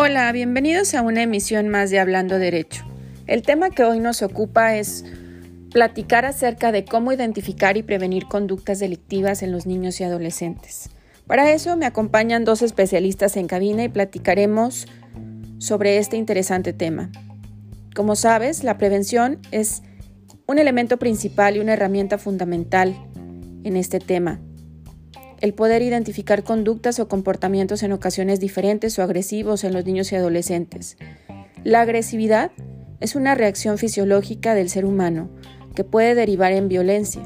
Hola, bienvenidos a una emisión más de Hablando Derecho. El tema que hoy nos ocupa es platicar acerca de cómo identificar y prevenir conductas delictivas en los niños y adolescentes. Para eso me acompañan dos especialistas en cabina y platicaremos sobre este interesante tema. Como sabes, la prevención es un elemento principal y una herramienta fundamental en este tema. El poder identificar conductas o comportamientos en ocasiones diferentes o agresivos en los niños y adolescentes. La agresividad es una reacción fisiológica del ser humano que puede derivar en violencia.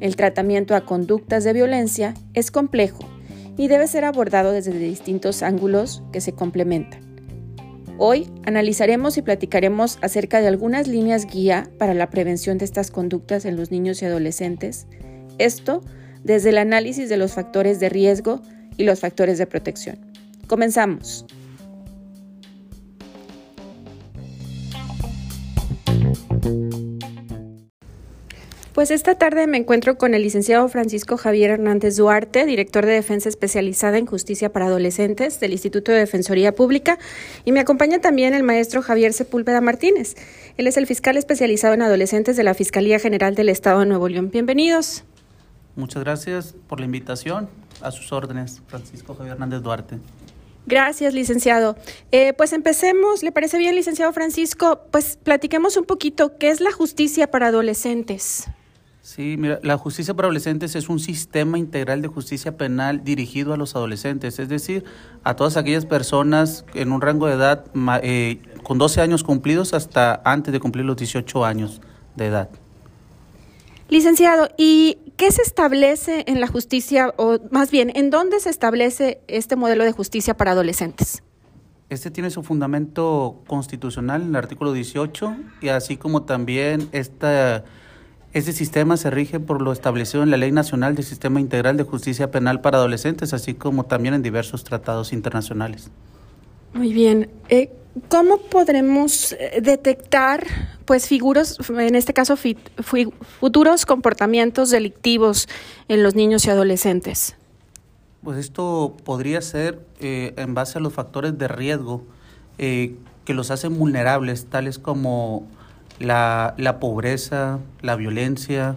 El tratamiento a conductas de violencia es complejo y debe ser abordado desde distintos ángulos que se complementan. Hoy analizaremos y platicaremos acerca de algunas líneas guía para la prevención de estas conductas en los niños y adolescentes, esto desde el análisis de los factores de riesgo y los factores de protección. Comenzamos. Pues esta tarde me encuentro con el licenciado Francisco Javier Hernández Duarte, director de Defensa Especializada en Justicia para Adolescentes del Instituto de Defensoría Pública, y me acompaña también el maestro Javier Sepúlveda Martínez. Él es el fiscal especializado en adolescentes de la Fiscalía General del Estado de Nuevo León. Bienvenidos. Muchas gracias por la invitación. A sus órdenes, Francisco Javier Hernández Duarte. Gracias, licenciado. Eh, pues empecemos, ¿le parece bien, licenciado Francisco? Pues platiquemos un poquito, ¿qué es la justicia para adolescentes? Sí, mira, la justicia para adolescentes es un sistema integral de justicia penal dirigido a los adolescentes, es decir, a todas aquellas personas en un rango de edad eh, con 12 años cumplidos hasta antes de cumplir los 18 años de edad. Licenciado, ¿y qué se establece en la justicia, o más bien, en dónde se establece este modelo de justicia para adolescentes? Este tiene su fundamento constitucional en el artículo 18 y así como también esta este sistema se rige por lo establecido en la Ley Nacional del Sistema Integral de Justicia Penal para Adolescentes, así como también en diversos tratados internacionales. Muy bien. Eh, ¿Cómo podremos eh, detectar, pues, figuras, en este caso, futuros comportamientos delictivos en los niños y adolescentes? Pues esto podría ser eh, en base a los factores de riesgo que los hacen vulnerables, tales como la, pobreza, la violencia,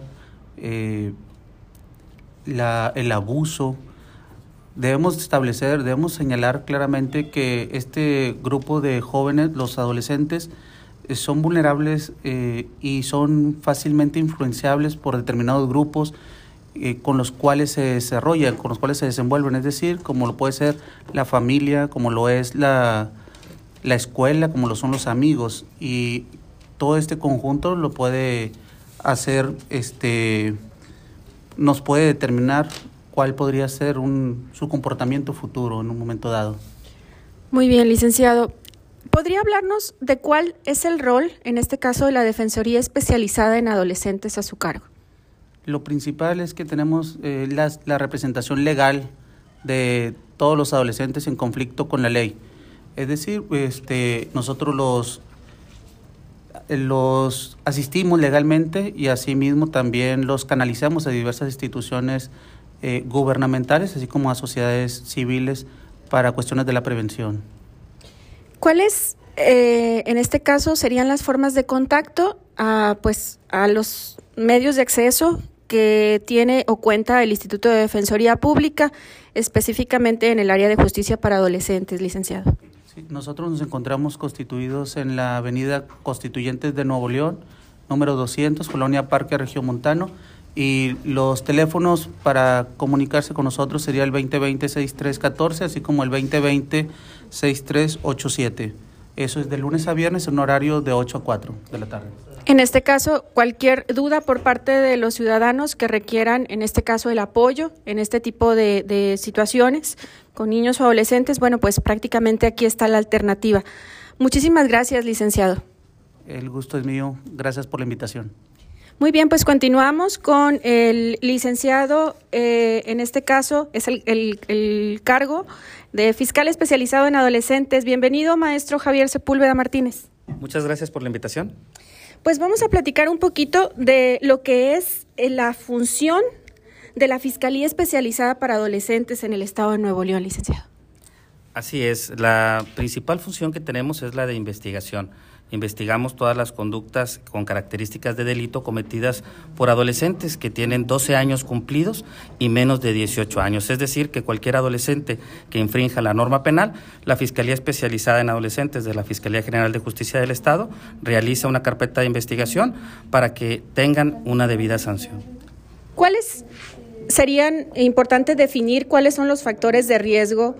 eh, la, el abuso. Debemos establecer, debemos señalar claramente que este grupo de jóvenes, los adolescentes, eh, son vulnerables eh, y son fácilmente influenciables por determinados grupos con los cuales se desarrollan, con los cuales se desenvuelven, es decir, como lo puede ser la familia, como lo es la, la escuela, como lo son los amigos. Y todo este conjunto lo puede hacer, este, nos puede determinar cuál podría ser un, su comportamiento futuro en un momento dado. Muy bien, licenciado. ¿Podría hablarnos de cuál es el rol, en este caso, de la Defensoría especializada en adolescentes a su cargo? Lo principal es que tenemos eh, la, la representación legal de todos los adolescentes en conflicto con la ley. Es decir, este, nosotros los los asistimos legalmente y asimismo también los canalizamos a diversas instituciones eh, gubernamentales, así como a sociedades civiles para cuestiones de la prevención. ¿Cuáles, eh, en este caso, serían las formas de contacto a, pues, a los medios de acceso que tiene o cuenta el Instituto de Defensoría Pública, específicamente en el área de justicia para adolescentes, licenciado? nosotros nos encontramos constituidos en la avenida Constituyentes de Nuevo León, número 200, Colonia Parque Regiomontano, y los teléfonos para comunicarse con nosotros sería el 2020-6314, así como el 2020-6387. Eso es de lunes a viernes en un horario de 8 a 4 de la tarde. En este caso, cualquier duda por parte de los ciudadanos que requieran, en este caso, el apoyo en este tipo de, de situaciones con niños o adolescentes, bueno, pues prácticamente aquí está la alternativa. Muchísimas gracias, licenciado. El gusto es mío. Gracias por la invitación. Muy bien, pues continuamos con el licenciado, eh, en este caso es el, el, el, cargo de fiscal especializado en adolescentes. Bienvenido, maestro Javier Sepúlveda Martínez. Muchas gracias por la invitación. Pues vamos a platicar un poquito de lo que es eh, la función de la Fiscalía Especializada para Adolescentes en el Estado de Nuevo León, licenciado. Así es, la principal función que tenemos es la de investigación investigamos todas las conductas con características de delito cometidas por adolescentes que tienen 12 años cumplidos y menos de 18 años. Es decir, que cualquier adolescente que infrinja la norma penal, la Fiscalía Especializada en Adolescentes de la Fiscalía General de Justicia del Estado realiza una carpeta de investigación para que tengan una debida sanción. ¿Cuáles serían importantes definir cuáles son los factores de riesgo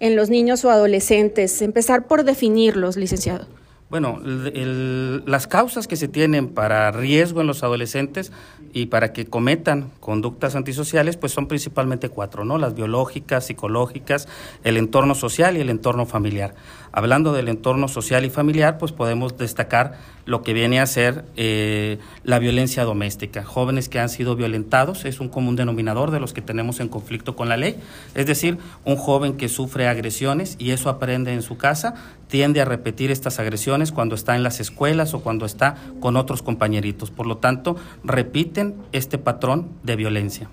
en los niños o adolescentes? Empezar por definirlos, licenciado. Bueno, las causas que se tienen para riesgo en los adolescentes y para que cometan conductas antisociales, pues son principalmente cuatro, ¿no? Las biológicas, psicológicas, el entorno social y el entorno familiar. Hablando del entorno social y familiar, pues podemos destacar lo que viene a ser eh, la violencia doméstica. Jóvenes que han sido violentados es un común denominador de los que tenemos en conflicto con la ley. Es decir, un joven que sufre agresiones y eso aprende en su casa, tiende a repetir estas agresiones cuando está en las escuelas o cuando está con otros compañeritos. Por lo tanto, repiten este patrón de violencia.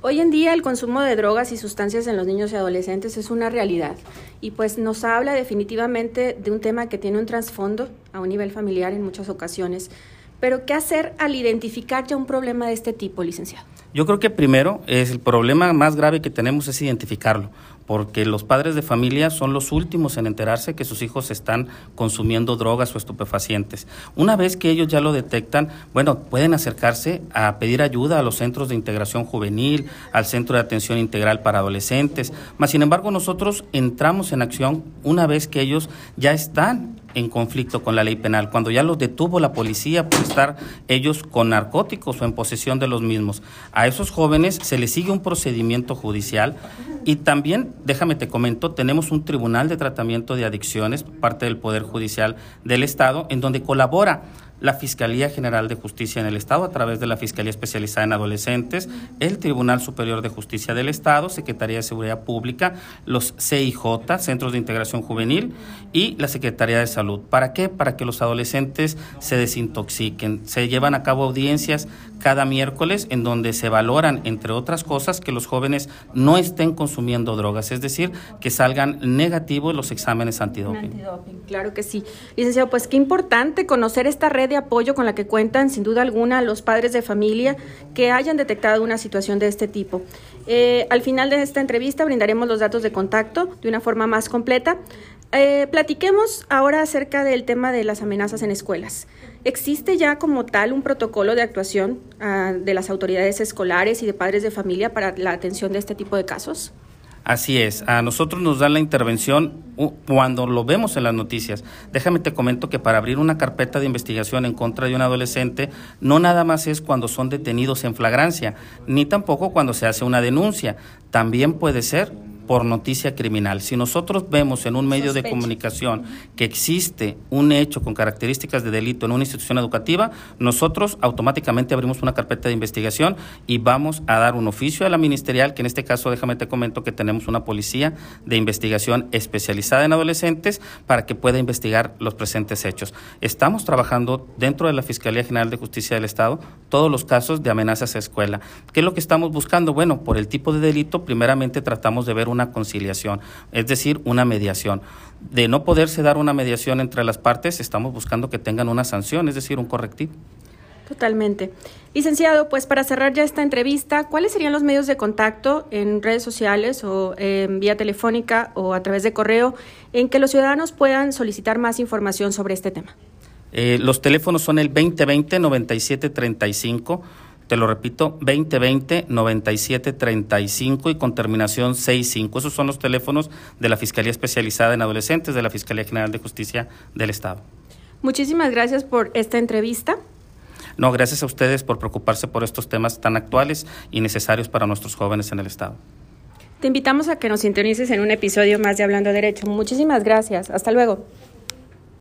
Hoy en día el consumo de drogas y sustancias en los niños y adolescentes es una realidad y pues nos habla definitivamente de un tema que tiene un trasfondo a un nivel familiar en muchas ocasiones. Pero ¿qué hacer al identificar ya un problema de este tipo, licenciado? Yo creo que primero es el problema más grave que tenemos es identificarlo porque los padres de familia son los últimos en enterarse que sus hijos están consumiendo drogas o estupefacientes. Una vez que ellos ya lo detectan, bueno, pueden acercarse a pedir ayuda a los centros de integración juvenil, al Centro de Atención Integral para Adolescentes. Mas, sin embargo, nosotros entramos en acción una vez que ellos ya están en conflicto con la ley penal, cuando ya los detuvo la policía por estar ellos con narcóticos o en posesión de los mismos. A esos jóvenes se les sigue un procedimiento judicial y también, déjame te comento, tenemos un tribunal de tratamiento de adicciones, parte del Poder Judicial del Estado, en donde colabora la Fiscalía General de Justicia en el Estado a través de la Fiscalía Especializada en Adolescentes, el Tribunal Superior de Justicia del Estado, Secretaría de Seguridad Pública, los CIJ, Centros de Integración Juvenil y la Secretaría de Salud. ¿Para qué? Para que los adolescentes se desintoxiquen. Se llevan a cabo audiencias cada miércoles en donde se valoran, entre otras cosas, que los jóvenes no estén consumiendo drogas, es decir, que salgan negativos los exámenes antidoping. antidoping. Claro que sí. Licenciado, pues qué importante conocer esta red de apoyo con la que cuentan, sin duda alguna, los padres de familia que hayan detectado una situación de este tipo. Eh, al final de esta entrevista brindaremos los datos de contacto de una forma más completa. Eh, platiquemos ahora acerca del tema de las amenazas en escuelas. ¿Existe ya como tal un protocolo de actuación ah, de las autoridades escolares y de padres de familia para la atención de este tipo de casos? Así es, a nosotros nos dan la intervención cuando lo vemos en las noticias. Déjame te comento que para abrir una carpeta de investigación en contra de un adolescente no nada más es cuando son detenidos en flagrancia, ni tampoco cuando se hace una denuncia. También puede ser por noticia criminal. Si nosotros vemos en un medio de comunicación que existe un hecho con características de delito en una institución educativa, nosotros automáticamente abrimos una carpeta de investigación y vamos a dar un oficio a la ministerial, que en este caso déjame te comento que tenemos una policía de investigación especializada en adolescentes para que pueda investigar los presentes hechos. Estamos trabajando dentro de la Fiscalía General de Justicia del Estado todos los casos de amenazas a escuela. ¿Qué es lo que estamos buscando? Bueno, por el tipo de delito, primeramente tratamos de ver una conciliación, es decir, una mediación. De no poderse dar una mediación entre las partes, estamos buscando que tengan una sanción, es decir, un correctivo. Totalmente. Licenciado, pues para cerrar ya esta entrevista, ¿cuáles serían los medios de contacto en redes sociales o en vía telefónica o a través de correo en que los ciudadanos puedan solicitar más información sobre este tema? Eh, los teléfonos son el 2020-9735 te lo repito, 2020-9735 y con terminación 65. Esos son los teléfonos de la Fiscalía Especializada en Adolescentes de la Fiscalía General de Justicia del Estado. Muchísimas gracias por esta entrevista. No, gracias a ustedes por preocuparse por estos temas tan actuales y necesarios para nuestros jóvenes en el Estado. Te invitamos a que nos sintonices en un episodio más de Hablando Derecho. Muchísimas gracias. Hasta luego.